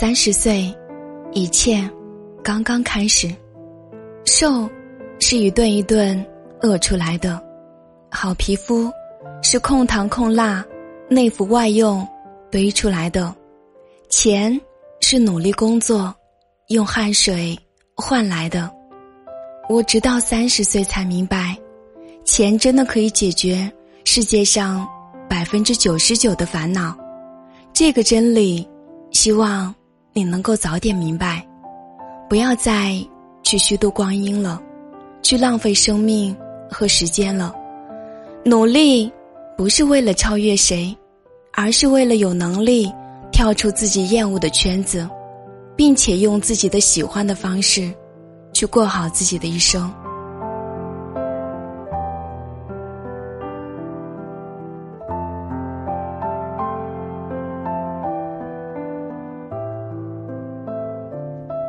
三十岁，一切刚刚开始。瘦是一顿一顿饿出来的，好皮肤是控糖控辣、内服外用堆出来的，钱是努力工作、用汗水换来的。我直到三十岁才明白，钱真的可以解决世界上百分之九十九的烦恼。这个真理，希望你能够早点明白，不要再去虚度光阴了，去浪费生命和时间了。努力不是为了超越谁，而是为了有能力跳出自己厌恶的圈子，并且用自己的喜欢的方式。去过好自己的一生。